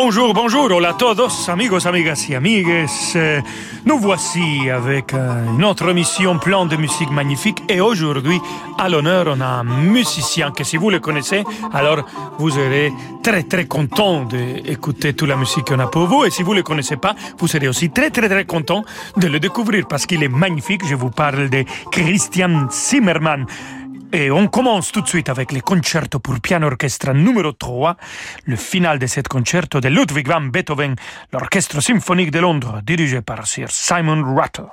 Bonjour, bonjour, hola a todos, amigos, amigas y amigues. Nous voici avec euh, une autre émission plein de musique magnifique et aujourd'hui, à l'honneur, on a un musicien que si vous le connaissez, alors vous serez très très content d'écouter toute la musique qu'on a pour vous et si vous ne le connaissez pas, vous serez aussi très très très content de le découvrir parce qu'il est magnifique. Je vous parle de Christian Zimmermann. Et on commence tout de suite avec le concerto pour piano orchestre numéro 3, le final de ce concerto de Ludwig van Beethoven, l'orchestre symphonique de Londres, dirigé par Sir Simon Rattle.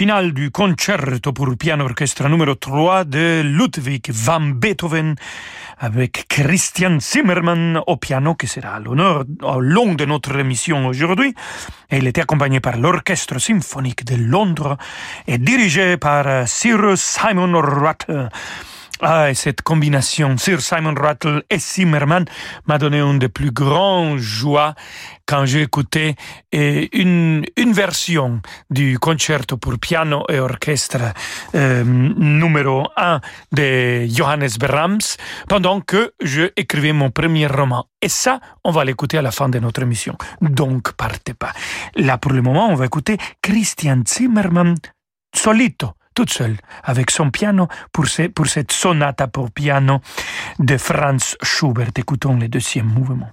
Le final du concerto pour piano orchestre numéro 3 de Ludwig van Beethoven avec Christian Zimmermann au piano qui sera à l'honneur au long de notre émission aujourd'hui. Et il était accompagné par l'Orchestre symphonique de Londres et dirigé par Cyrus Simon Rutter. Ah, et cette combination sur Simon Rattle et Zimmerman m'a donné une des plus grandes joies quand j'ai écouté une, une version du concerto pour piano et orchestre euh, numéro 1 de Johannes Brahms pendant que je écrivais mon premier roman. Et ça, on va l'écouter à la fin de notre émission. Donc, partez pas. Là, pour le moment, on va écouter Christian Zimmerman solito toute seule, avec son piano pour, pour cette sonate pour piano de Franz Schubert. Écoutons le deuxième mouvement.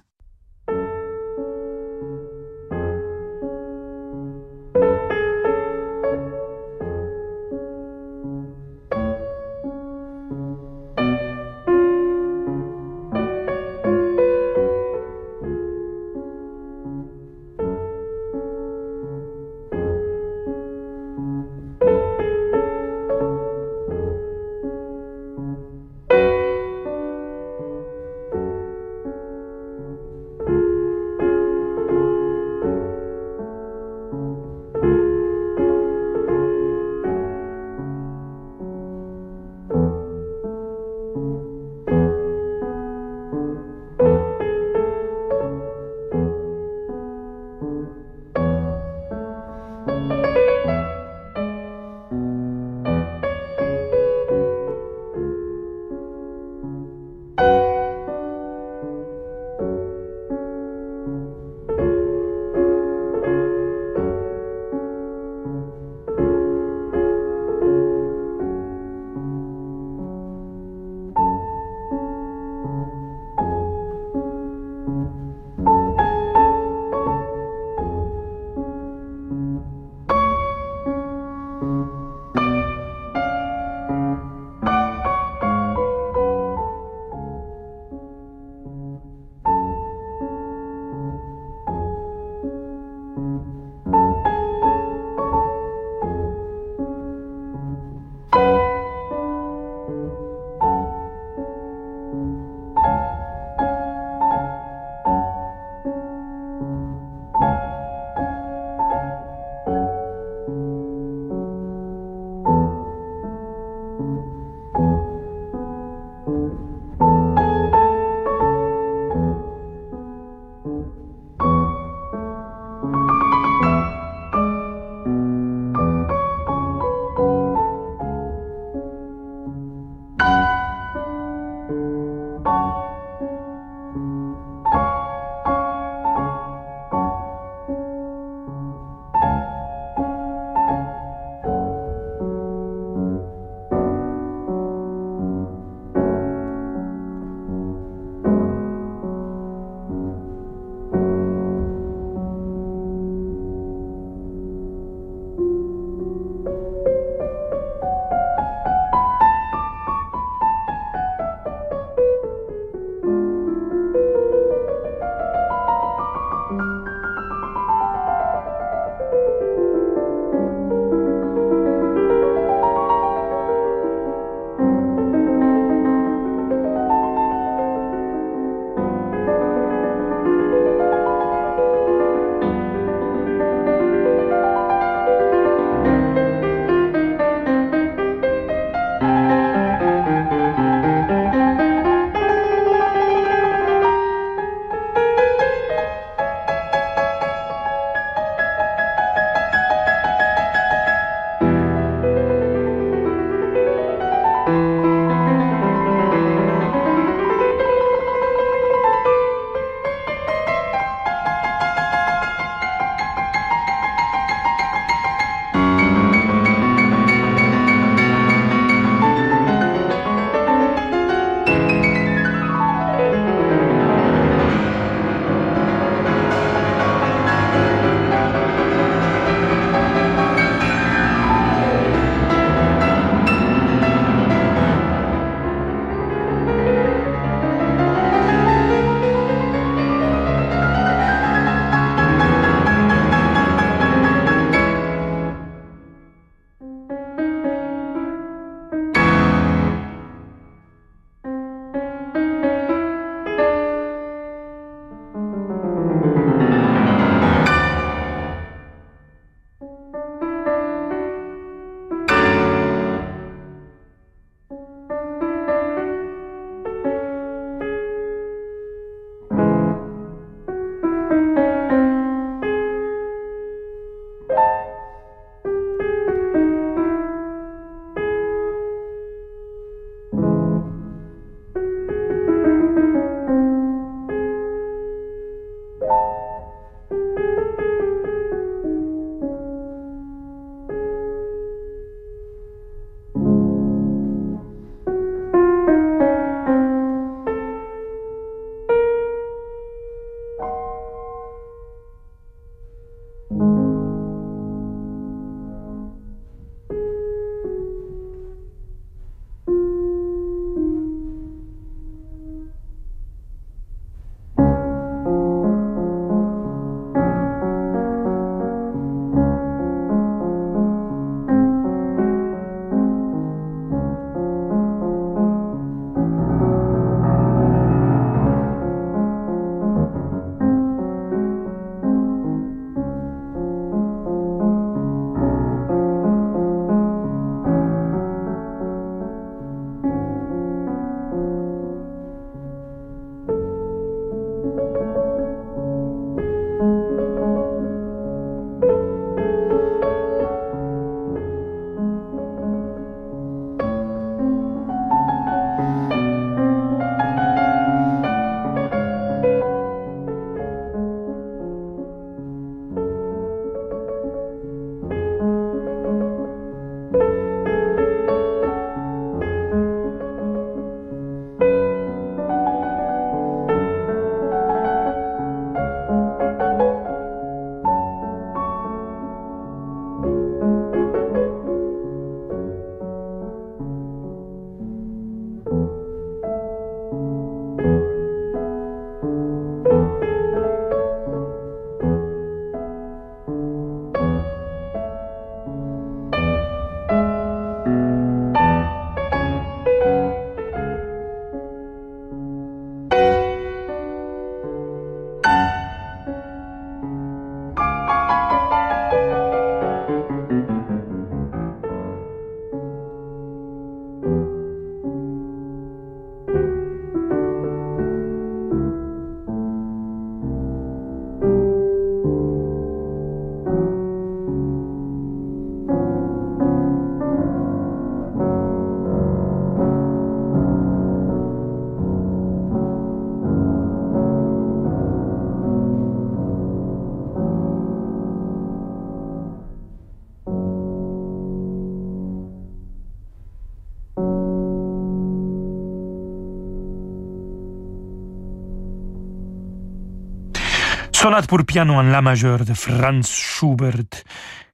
Sonate pour piano en la majeur de Franz Schubert.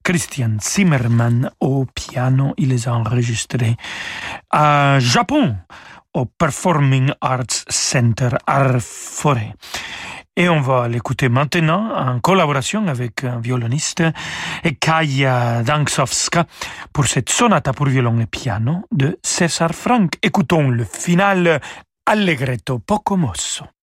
Christian Zimmermann au piano, il les a enregistrés à Japon, au Performing Arts Center Arforêt. Et on va l'écouter maintenant en collaboration avec un violoniste, Kaya Danksovska, pour cette sonate pour violon et piano de César Frank. Écoutons le final Allegretto poco mosso.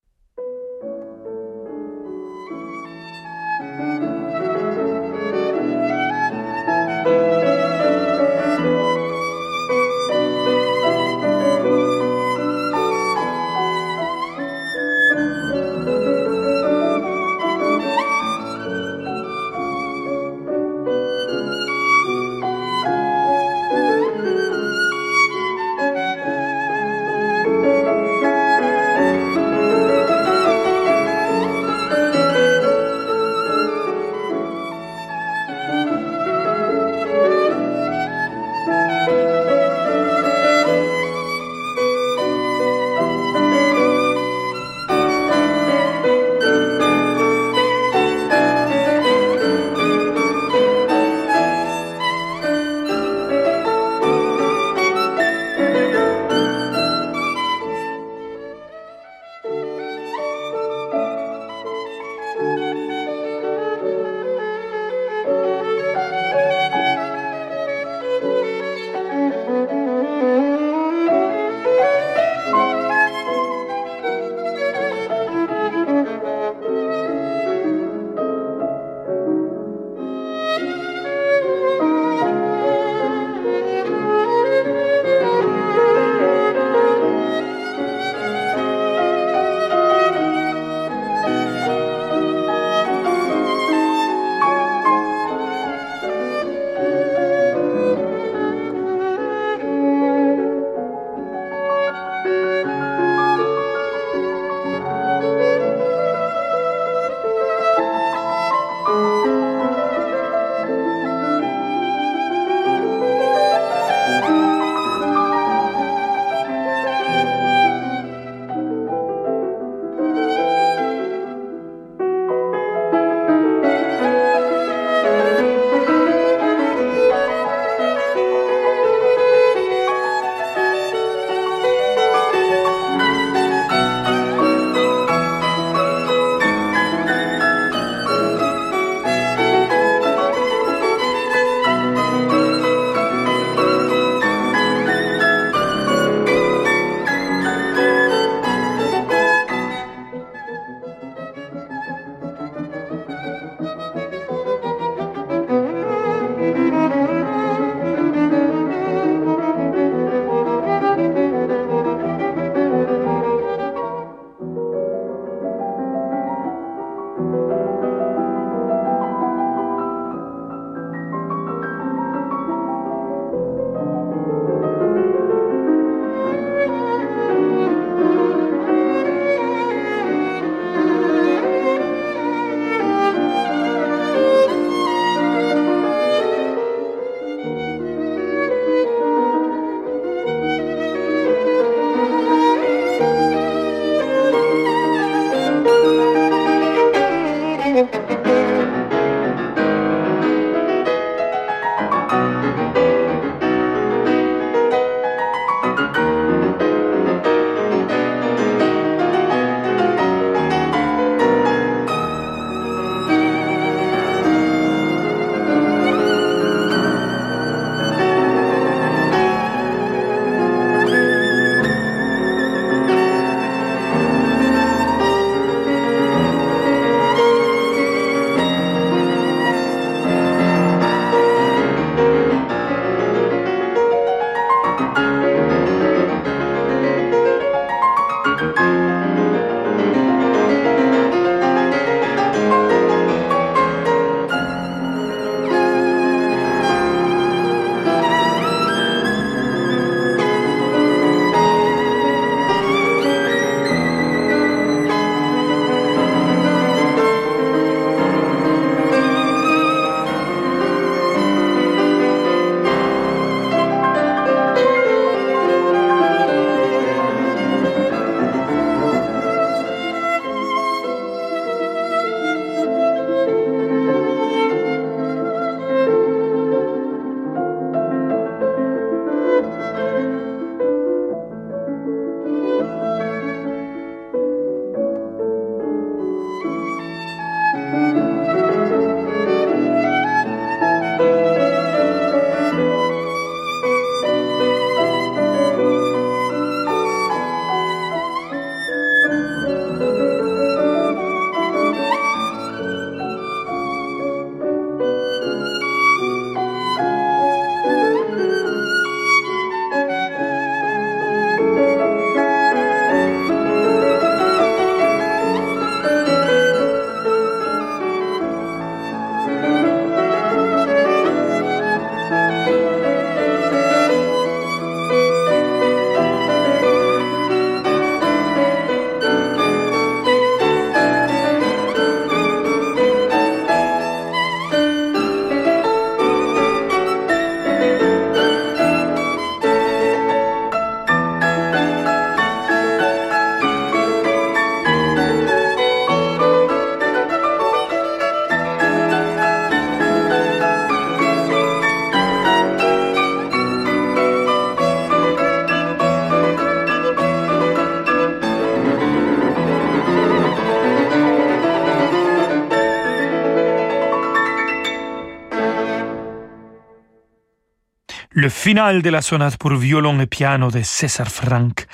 Le final de la sonate pour violon et piano de César Franck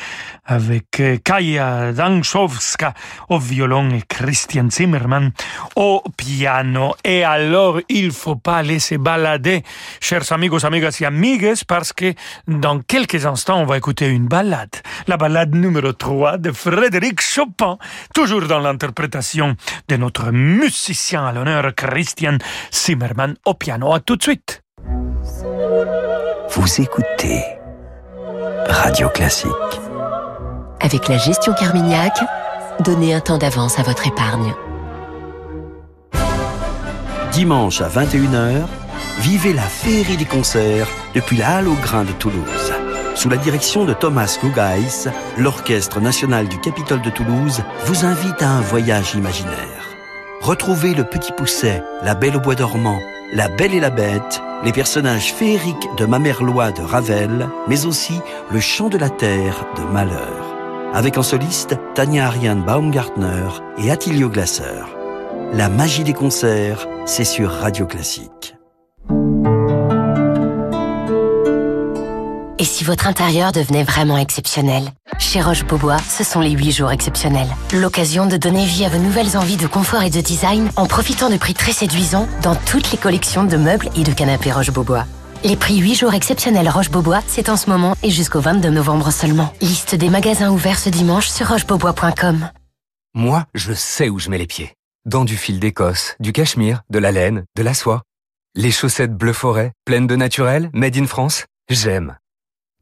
avec euh, Kaya Danchowska au violon et Christian Zimmermann au piano. Et alors, il faut pas laisser balader, chers amigos, amigas et amigues, parce que dans quelques instants, on va écouter une ballade. La ballade numéro 3 de Frédéric Chopin, toujours dans l'interprétation de notre musicien à l'honneur, Christian Zimmermann au piano. À tout de suite. Vous écoutez Radio Classique. Avec la gestion Carmignac, donnez un temps d'avance à votre épargne. Dimanche à 21h, vivez la féerie des concerts depuis la Halle au Grain de Toulouse. Sous la direction de Thomas Guggeis, l'Orchestre national du Capitole de Toulouse vous invite à un voyage imaginaire. Retrouvez le Petit Pousset, la Belle au Bois dormant, la Belle et la Bête, les personnages féeriques de Mamerlois de Ravel, mais aussi le Chant de la Terre de Malheur. Avec en soliste Tania Ariane Baumgartner et Attilio Glasser. La magie des concerts, c'est sur Radio Classique. Et si votre intérieur devenait vraiment exceptionnel? Chez Roche-Beaubois, ce sont les 8 jours exceptionnels. L'occasion de donner vie à vos nouvelles envies de confort et de design en profitant de prix très séduisants dans toutes les collections de meubles et de canapés Roche-Beaubois. Les prix 8 jours exceptionnels Roche-Beaubois, c'est en ce moment et jusqu'au 22 novembre seulement. Liste des magasins ouverts ce dimanche sur rochebeaubois.com. Moi, je sais où je mets les pieds. Dans du fil d'Écosse, du cachemire, de la laine, de la soie. Les chaussettes bleu forêt, pleines de naturel, made in France, j'aime.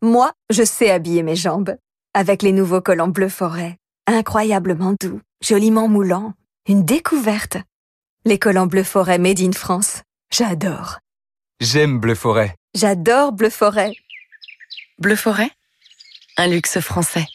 Moi, je sais habiller mes jambes. Avec les nouveaux collants bleu forêt. Incroyablement doux, joliment moulants. Une découverte. Les collants bleu forêt made in France. J'adore. J'aime bleu forêt. J'adore bleu forêt. Bleu forêt? Un luxe français.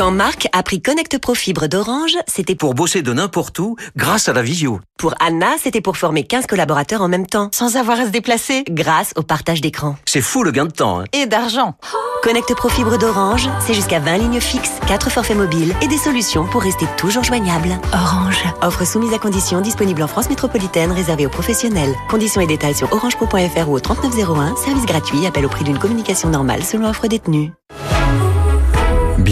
Quand Marc a pris Connect Pro Fibre d'Orange, c'était pour bosser de n'importe où grâce à la visio. pour Anna, c'était pour former 15 collaborateurs en même temps, sans avoir à se déplacer, grâce au partage d'écran. C'est fou le gain de temps. Hein. Et d'argent. Connect Pro Fibre d'Orange, c'est jusqu'à 20 lignes fixes, 4 forfaits mobiles et des solutions pour rester toujours joignable. Orange. Offre soumise à conditions disponible en France métropolitaine, réservée aux professionnels. Conditions et détails sur orangepro.fr ou au 3901, service gratuit, appel au prix d'une communication normale selon offre détenue.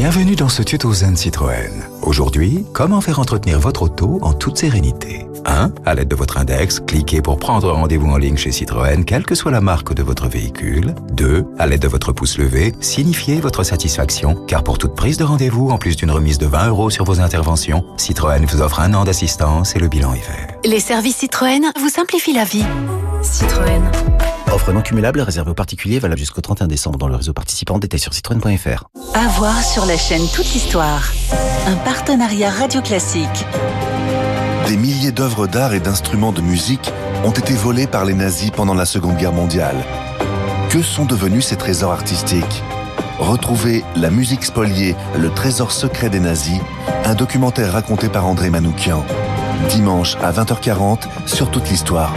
Bienvenue dans ce tuto Zen Citroën. Aujourd'hui, comment faire entretenir votre auto en toute sérénité 1. À l'aide de votre index, cliquez pour prendre rendez-vous en ligne chez Citroën, quelle que soit la marque de votre véhicule. 2. À l'aide de votre pouce levé, signifiez votre satisfaction, car pour toute prise de rendez-vous, en plus d'une remise de 20 euros sur vos interventions, Citroën vous offre un an d'assistance et le bilan est vert. Les services Citroën vous simplifient la vie. Citroën. Offre non cumulable réservée aux particuliers valable jusqu'au 31 décembre dans le réseau participant. Détails sur citroën.fr. À voir sur la chaîne Toute l'Histoire. Un partenariat radio classique. Des milliers d'œuvres d'art et d'instruments de musique ont été volés par les nazis pendant la Seconde Guerre mondiale. Que sont devenus ces trésors artistiques? Retrouvez La musique spoliée, le trésor secret des nazis, un documentaire raconté par André Manoukian. Dimanche à 20h40 sur toute l'histoire.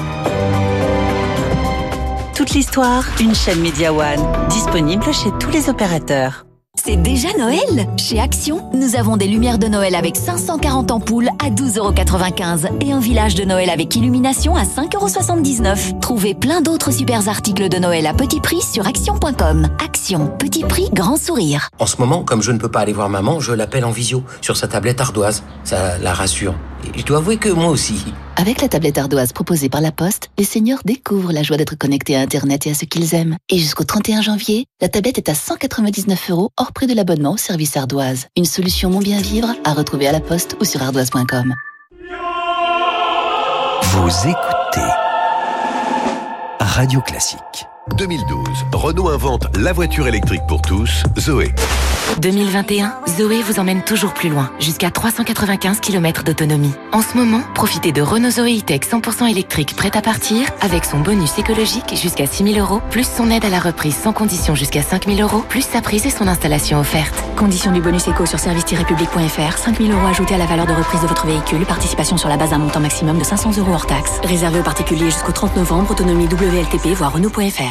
Toute l'Histoire, une chaîne Media One. Disponible chez tous les opérateurs. C'est déjà Noël Chez Action, nous avons des lumières de Noël avec 540 ampoules à 12,95€ et un village de Noël avec illumination à 5,79€. Trouvez plein d'autres super articles de Noël à petit prix sur action.com. Action, petit prix, grand sourire. En ce moment, comme je ne peux pas aller voir maman, je l'appelle en visio, sur sa tablette ardoise. Ça la rassure. Et je dois avouer que moi aussi. Avec la tablette ardoise proposée par la Poste, les seniors découvrent la joie d'être connectés à Internet et à ce qu'ils aiment. Et jusqu'au 31 janvier, la tablette est à 199 euros hors prix de l'abonnement au service ardoise. Une solution mon bien vivre à retrouver à la Poste ou sur ardoise.com. Vous écoutez Radio Classique. 2012, Renault invente la voiture électrique pour tous, Zoé. 2021, Zoé vous emmène toujours plus loin, jusqu'à 395 km d'autonomie. En ce moment, profitez de Renault Zoé E-Tech 100% électrique prête à partir, avec son bonus écologique jusqu'à 6000 euros, plus son aide à la reprise sans condition jusqu'à 5000 euros, plus sa prise et son installation offerte. Condition du bonus éco sur service-public.fr, 5000 euros ajoutés à la valeur de reprise de votre véhicule, participation sur la base d'un montant maximum de 500 euros hors taxe. Réservé aux particuliers jusqu'au 30 novembre, autonomie WLTP, voire Renault.fr.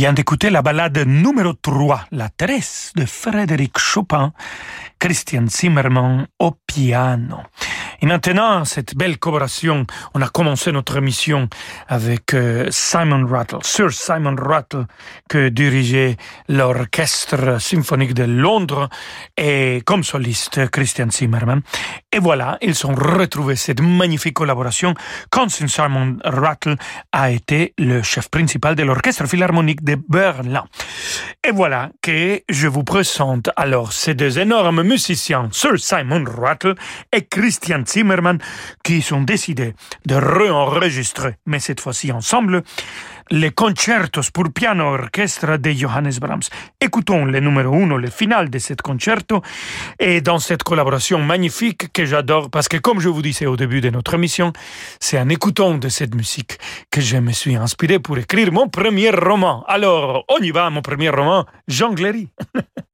Vient d'écouter la ballade numéro 3, La Thérèse de Frédéric Chopin, Christian Zimmermann au piano. Et maintenant, cette belle collaboration, on a commencé notre émission avec euh, Simon Rattle, Sir Simon Rattle, que dirigeait l'Orchestre symphonique de Londres et comme soliste Christian Zimmermann. Et voilà, ils ont retrouvé cette magnifique collaboration quand Simon Rattle a été le chef principal de l'Orchestre philharmonique de Berlin. Et voilà que je vous présente alors ces deux énormes musiciens, Sir Simon Rattle et Christian Zimmermann, qui sont décidés de réenregistrer, mais cette fois-ci ensemble, les concertos pour piano orchestre de Johannes Brahms. Écoutons le numéro 1, le final de ce concerto, et dans cette collaboration magnifique que j'adore, parce que comme je vous disais au début de notre émission, c'est en écoutant de cette musique que je me suis inspiré pour écrire mon premier roman. Alors, on y va, mon premier roman. Música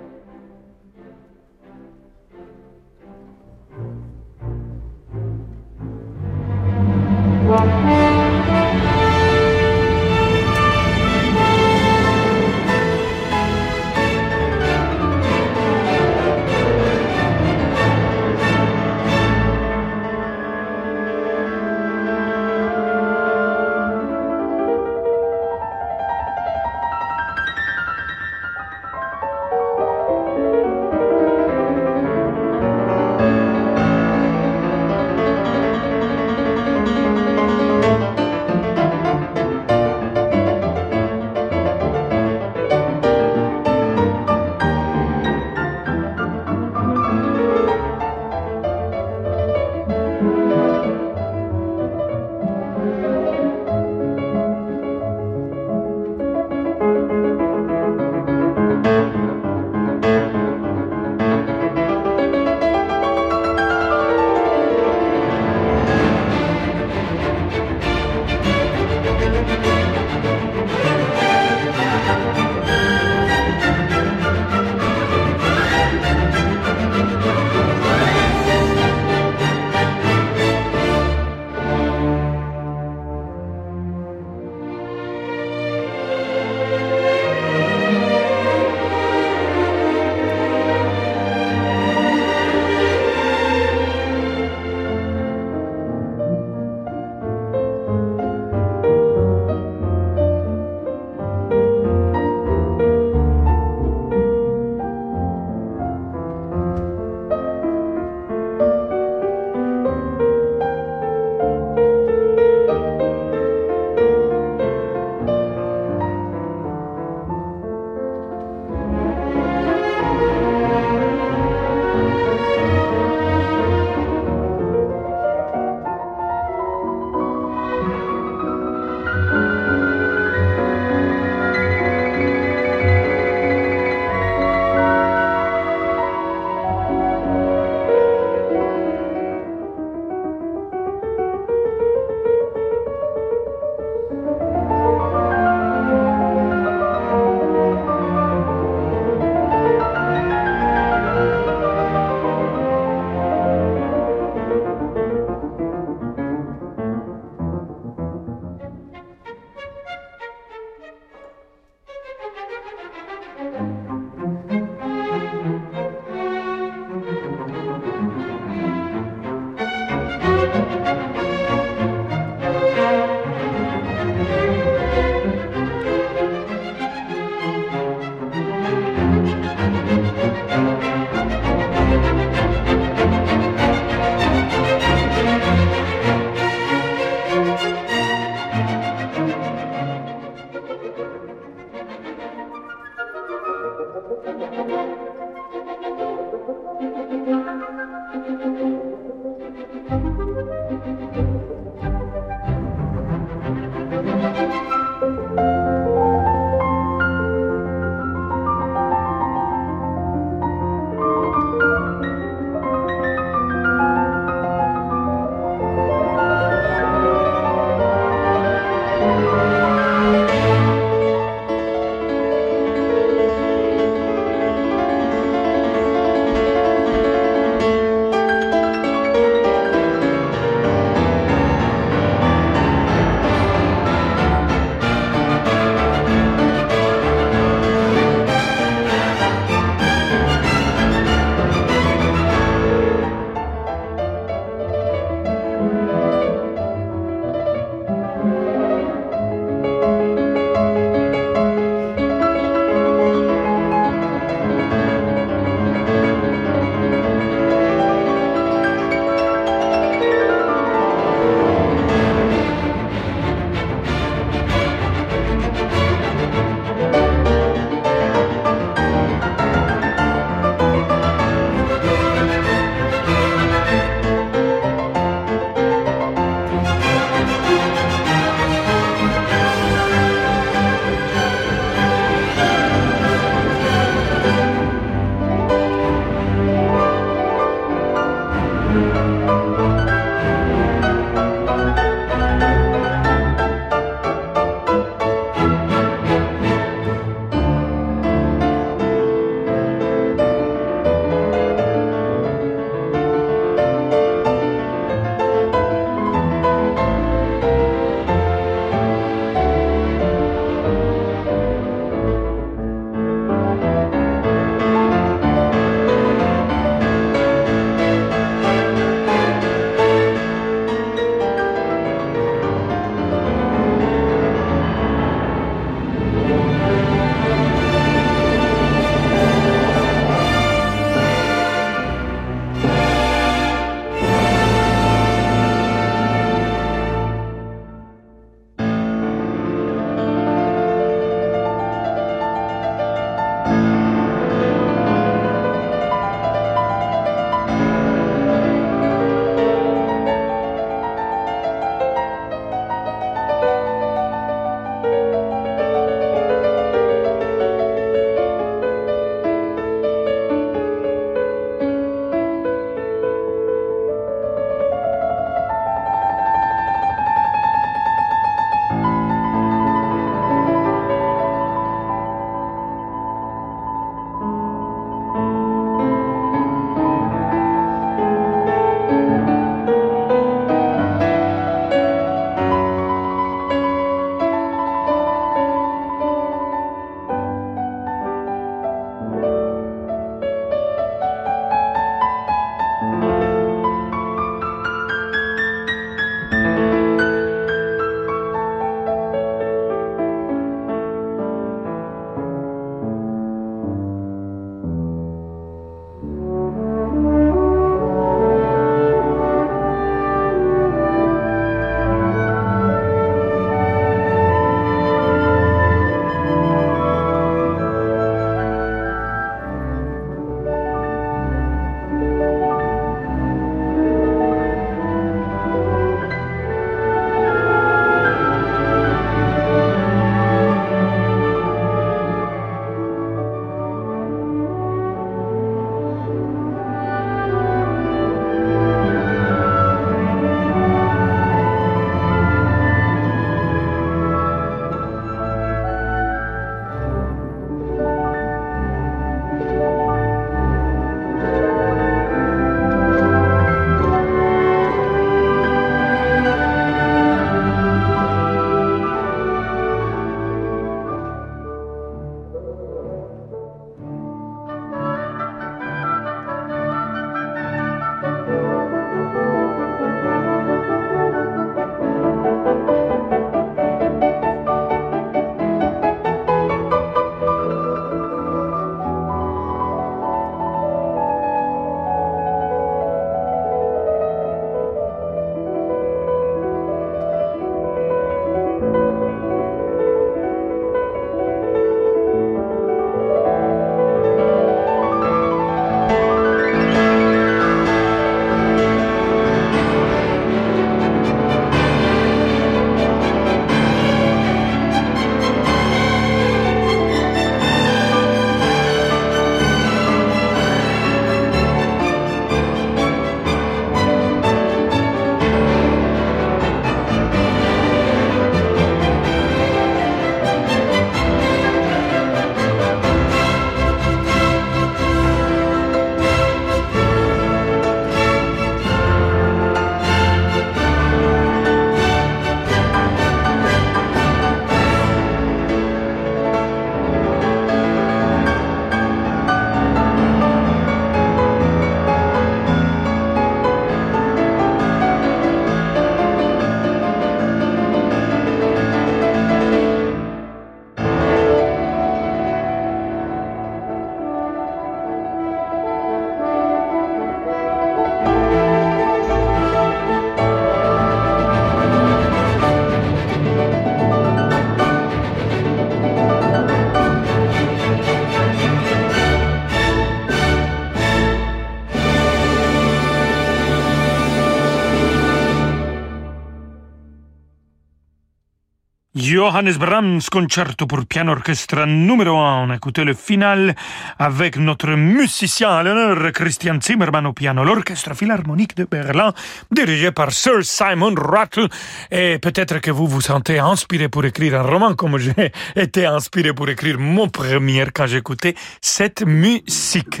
Johannes Brahms, concerto pour piano orchestre numéro 1. On a écouté le final avec notre musicien à l'honneur, Christian Zimmermann au piano, l'orchestre philharmonique de Berlin, dirigé par Sir Simon Rattle. Et peut-être que vous vous sentez inspiré pour écrire un roman comme j'ai été inspiré pour écrire mon premier quand j'écoutais cette musique.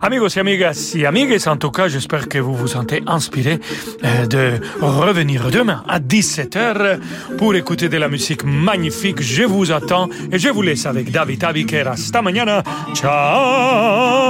Amigos et amigas et amigues, en tout cas, j'espère que vous vous sentez inspiré euh, de revenir demain à 17h pour écouter de la musique magnifique. Je vous attends et je vous laisse avec David Tabiquera. Hasta mañana. Ciao.